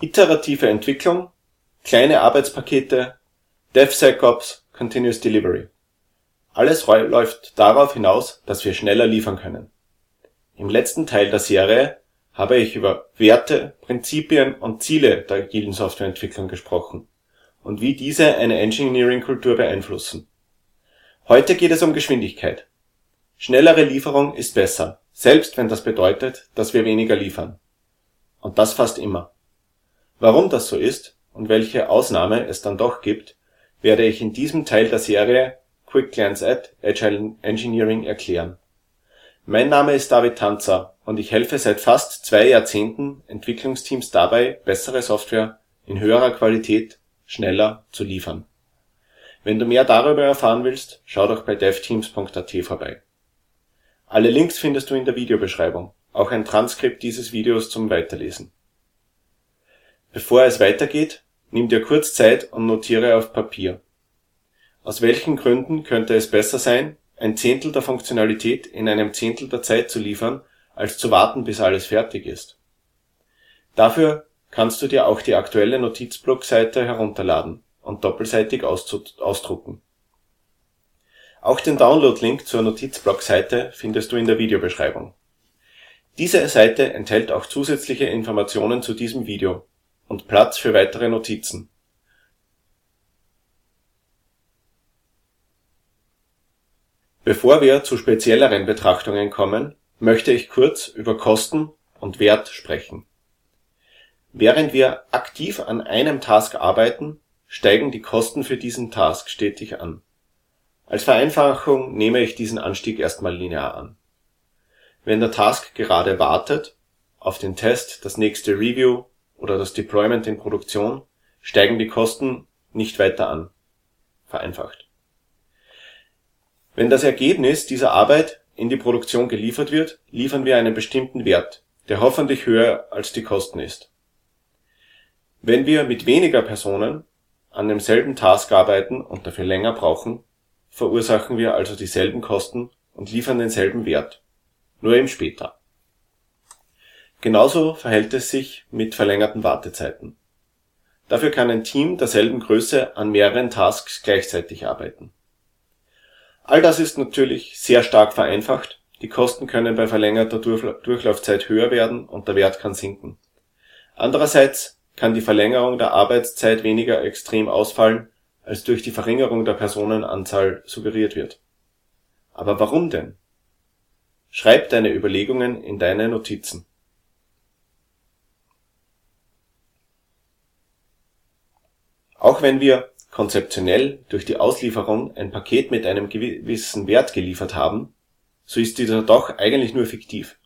Iterative Entwicklung, kleine Arbeitspakete, DevSecOps, Continuous Delivery. Alles läuft darauf hinaus, dass wir schneller liefern können. Im letzten Teil der Serie habe ich über Werte, Prinzipien und Ziele der agilen Softwareentwicklung gesprochen und wie diese eine Engineering-Kultur beeinflussen. Heute geht es um Geschwindigkeit. Schnellere Lieferung ist besser, selbst wenn das bedeutet, dass wir weniger liefern. Und das fast immer. Warum das so ist und welche Ausnahme es dann doch gibt, werde ich in diesem Teil der Serie Quick Glance at Agile Engineering erklären. Mein Name ist David Tanzer und ich helfe seit fast zwei Jahrzehnten Entwicklungsteams dabei, bessere Software in höherer Qualität schneller zu liefern. Wenn du mehr darüber erfahren willst, schau doch bei devteams.at vorbei. Alle Links findest du in der Videobeschreibung, auch ein Transkript dieses Videos zum Weiterlesen. Bevor es weitergeht, nimm dir kurz Zeit und notiere auf Papier. Aus welchen Gründen könnte es besser sein, ein Zehntel der Funktionalität in einem Zehntel der Zeit zu liefern, als zu warten, bis alles fertig ist? Dafür kannst du dir auch die aktuelle Notizblockseite herunterladen und doppelseitig ausdrucken. Auch den Download-Link zur Notizblockseite findest du in der Videobeschreibung. Diese Seite enthält auch zusätzliche Informationen zu diesem Video und Platz für weitere Notizen. Bevor wir zu spezielleren Betrachtungen kommen, möchte ich kurz über Kosten und Wert sprechen. Während wir aktiv an einem Task arbeiten, steigen die Kosten für diesen Task stetig an. Als Vereinfachung nehme ich diesen Anstieg erstmal linear an. Wenn der Task gerade wartet auf den Test, das nächste Review oder das Deployment in Produktion, steigen die Kosten nicht weiter an. Vereinfacht. Wenn das Ergebnis dieser Arbeit in die Produktion geliefert wird, liefern wir einen bestimmten Wert, der hoffentlich höher als die Kosten ist. Wenn wir mit weniger Personen an demselben Task arbeiten und dafür länger brauchen, verursachen wir also dieselben Kosten und liefern denselben Wert, nur eben später. Genauso verhält es sich mit verlängerten Wartezeiten. Dafür kann ein Team derselben Größe an mehreren Tasks gleichzeitig arbeiten. All das ist natürlich sehr stark vereinfacht, die Kosten können bei verlängerter Durchlaufzeit höher werden und der Wert kann sinken. Andererseits kann die Verlängerung der Arbeitszeit weniger extrem ausfallen als durch die Verringerung der Personenanzahl suggeriert wird. Aber warum denn? Schreib deine Überlegungen in deine Notizen. Auch wenn wir konzeptionell durch die Auslieferung ein Paket mit einem gewissen Wert geliefert haben, so ist dieser doch eigentlich nur fiktiv.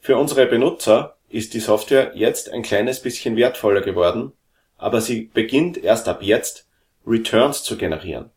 Für unsere Benutzer ist die Software jetzt ein kleines bisschen wertvoller geworden, aber sie beginnt erst ab jetzt Returns zu generieren.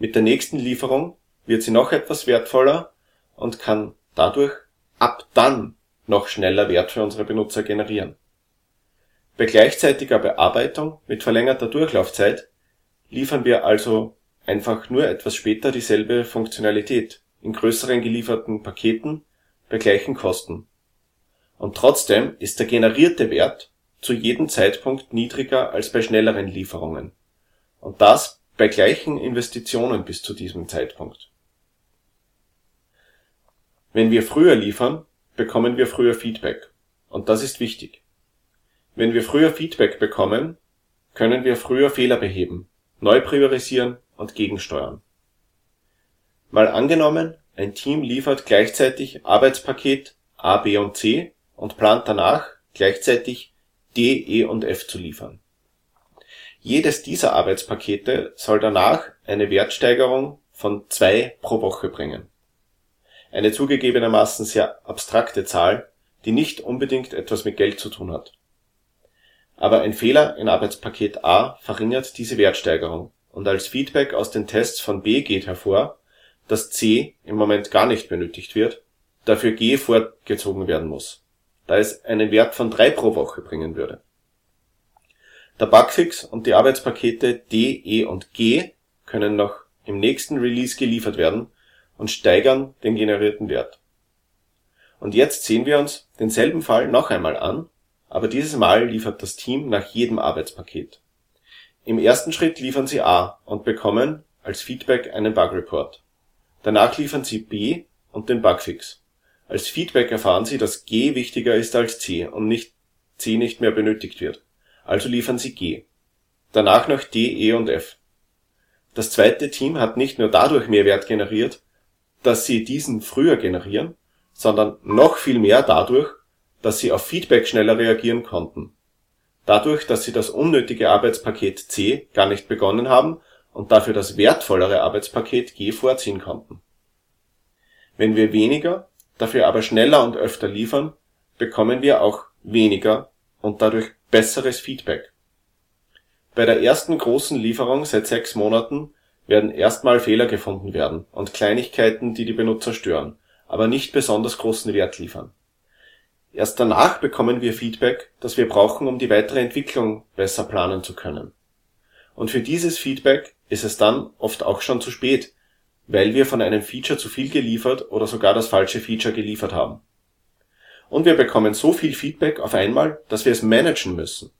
Mit der nächsten Lieferung wird sie noch etwas wertvoller und kann dadurch ab dann noch schneller Wert für unsere Benutzer generieren. Bei gleichzeitiger Bearbeitung mit verlängerter Durchlaufzeit liefern wir also einfach nur etwas später dieselbe Funktionalität in größeren gelieferten Paketen bei gleichen Kosten. Und trotzdem ist der generierte Wert zu jedem Zeitpunkt niedriger als bei schnelleren Lieferungen und das bei gleichen Investitionen bis zu diesem Zeitpunkt. Wenn wir früher liefern, bekommen wir früher Feedback und das ist wichtig. Wenn wir früher Feedback bekommen, können wir früher Fehler beheben, neu priorisieren und gegensteuern. Mal angenommen, ein Team liefert gleichzeitig Arbeitspaket A, B und C und plant danach gleichzeitig D, E und F zu liefern jedes dieser Arbeitspakete soll danach eine Wertsteigerung von zwei pro Woche bringen. Eine zugegebenermaßen sehr abstrakte Zahl, die nicht unbedingt etwas mit Geld zu tun hat. Aber ein Fehler in Arbeitspaket A verringert diese Wertsteigerung. Und als Feedback aus den Tests von B geht hervor, dass C im Moment gar nicht benötigt wird, dafür G vorgezogen werden muss, da es einen Wert von drei pro Woche bringen würde. Der Bugfix und die Arbeitspakete D, E und G können noch im nächsten Release geliefert werden und steigern den generierten Wert. Und jetzt sehen wir uns denselben Fall noch einmal an, aber dieses Mal liefert das Team nach jedem Arbeitspaket. Im ersten Schritt liefern sie A und bekommen als Feedback einen Bug Report. Danach liefern sie B und den Bugfix. Als Feedback erfahren sie, dass G wichtiger ist als C und nicht C nicht mehr benötigt wird, also liefern sie G. Danach noch D, E und F. Das zweite Team hat nicht nur dadurch mehr Wert generiert, dass sie diesen früher generieren, sondern noch viel mehr dadurch, dass sie auf Feedback schneller reagieren konnten. Dadurch, dass sie das unnötige Arbeitspaket C gar nicht begonnen haben und dafür das wertvollere Arbeitspaket G vorziehen konnten. Wenn wir weniger, dafür aber schneller und öfter liefern, bekommen wir auch weniger und dadurch besseres Feedback. Bei der ersten großen Lieferung seit sechs Monaten werden erstmal Fehler gefunden werden und Kleinigkeiten, die die Benutzer stören, aber nicht besonders großen Wert liefern. Erst danach bekommen wir Feedback, das wir brauchen, um die weitere Entwicklung besser planen zu können. Und für dieses Feedback ist es dann oft auch schon zu spät, weil wir von einem Feature zu viel geliefert oder sogar das falsche Feature geliefert haben. Und wir bekommen so viel Feedback auf einmal, dass wir es managen müssen.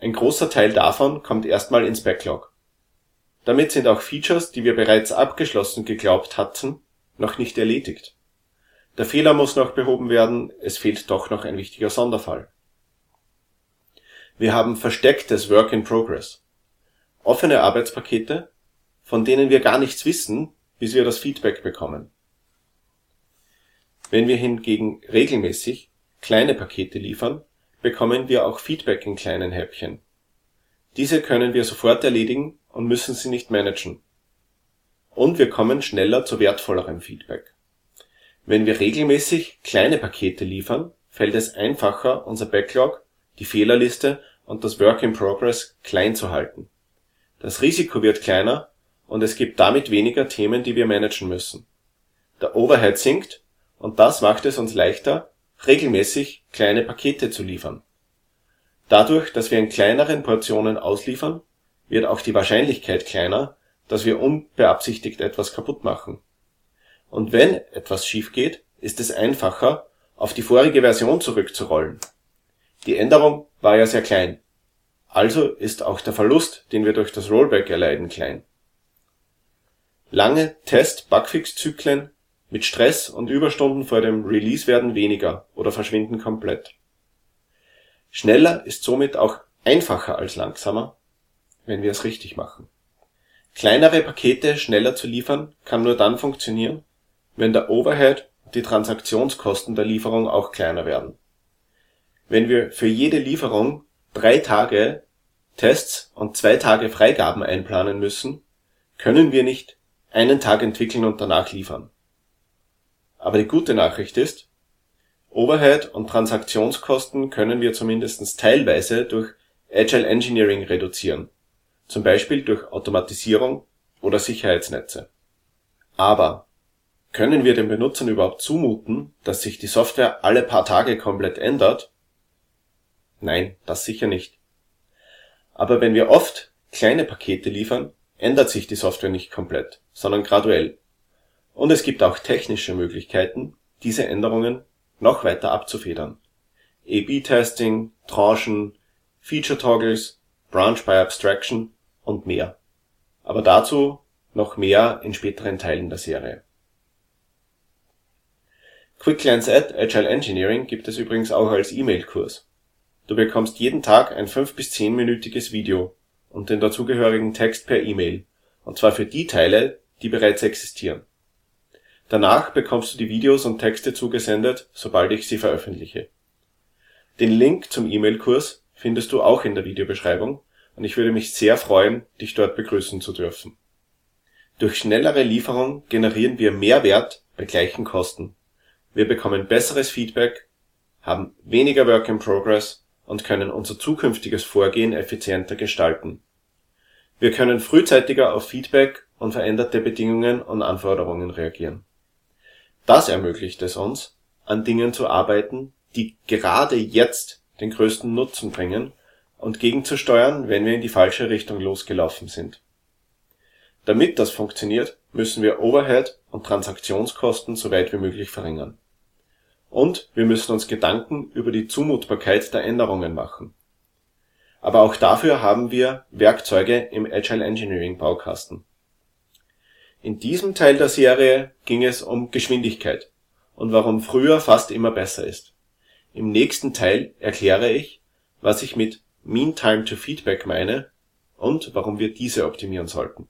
Ein großer Teil davon kommt erstmal ins Backlog. Damit sind auch Features, die wir bereits abgeschlossen geglaubt hatten, noch nicht erledigt. Der Fehler muss noch behoben werden, es fehlt doch noch ein wichtiger Sonderfall. Wir haben verstecktes Work in Progress. Offene Arbeitspakete, von denen wir gar nichts wissen, bis wir das Feedback bekommen. Wenn wir hingegen regelmäßig kleine Pakete liefern, bekommen wir auch Feedback in kleinen Häppchen. Diese können wir sofort erledigen und müssen sie nicht managen. Und wir kommen schneller zu wertvollerem Feedback. Wenn wir regelmäßig kleine Pakete liefern, fällt es einfacher, unser Backlog, die Fehlerliste und das Work in Progress klein zu halten. Das Risiko wird kleiner und es gibt damit weniger Themen, die wir managen müssen. Der Overhead sinkt und das macht es uns leichter, regelmäßig kleine Pakete zu liefern. Dadurch, dass wir in kleineren Portionen ausliefern, wird auch die Wahrscheinlichkeit kleiner, dass wir unbeabsichtigt etwas kaputt machen. Und wenn etwas schief geht, ist es einfacher, auf die vorige Version zurückzurollen. Die Änderung war ja sehr klein. Also ist auch der Verlust, den wir durch das Rollback erleiden, klein. Lange Test-Bugfix-Zyklen mit Stress und Überstunden vor dem Release werden weniger oder verschwinden komplett. Schneller ist somit auch einfacher als langsamer, wenn wir es richtig machen. Kleinere Pakete schneller zu liefern kann nur dann funktionieren, wenn der Overhead und die Transaktionskosten der Lieferung auch kleiner werden. Wenn wir für jede Lieferung drei Tage Tests und zwei Tage Freigaben einplanen müssen, können wir nicht einen Tag entwickeln und danach liefern. Aber die gute Nachricht ist, Overhead und Transaktionskosten können wir zumindest teilweise durch Agile Engineering reduzieren, zum Beispiel durch Automatisierung oder Sicherheitsnetze. Aber können wir den Benutzern überhaupt zumuten, dass sich die Software alle paar Tage komplett ändert? Nein, das sicher nicht. Aber wenn wir oft kleine Pakete liefern, ändert sich die Software nicht komplett, sondern graduell. Und es gibt auch technische Möglichkeiten, diese Änderungen noch weiter abzufedern. A/B-Testing, Tranchen, Feature Toggles, Branch by Abstraction und mehr. Aber dazu noch mehr in späteren Teilen der Serie. Quick Glance at Agile Engineering gibt es übrigens auch als E-Mail-Kurs. Du bekommst jeden Tag ein 5 bis 10-minütiges Video und den dazugehörigen Text per E-Mail, und zwar für die Teile, die bereits existieren. Danach bekommst du die Videos und Texte zugesendet, sobald ich sie veröffentliche. Den Link zum E-Mail-Kurs findest du auch in der Videobeschreibung und ich würde mich sehr freuen, dich dort begrüßen zu dürfen. Durch schnellere Lieferung generieren wir mehr Wert bei gleichen Kosten. Wir bekommen besseres Feedback, haben weniger Work in Progress und können unser zukünftiges Vorgehen effizienter gestalten. Wir können frühzeitiger auf Feedback und veränderte Bedingungen und Anforderungen reagieren das ermöglicht es uns, an Dingen zu arbeiten, die gerade jetzt den größten Nutzen bringen und gegenzusteuern, wenn wir in die falsche Richtung losgelaufen sind. Damit das funktioniert, müssen wir Overhead und Transaktionskosten so weit wie möglich verringern. Und wir müssen uns Gedanken über die Zumutbarkeit der Änderungen machen. Aber auch dafür haben wir Werkzeuge im Agile Engineering Baukasten. In diesem Teil der Serie ging es um Geschwindigkeit und warum früher fast immer besser ist. Im nächsten Teil erkläre ich, was ich mit Mean Time to Feedback meine und warum wir diese optimieren sollten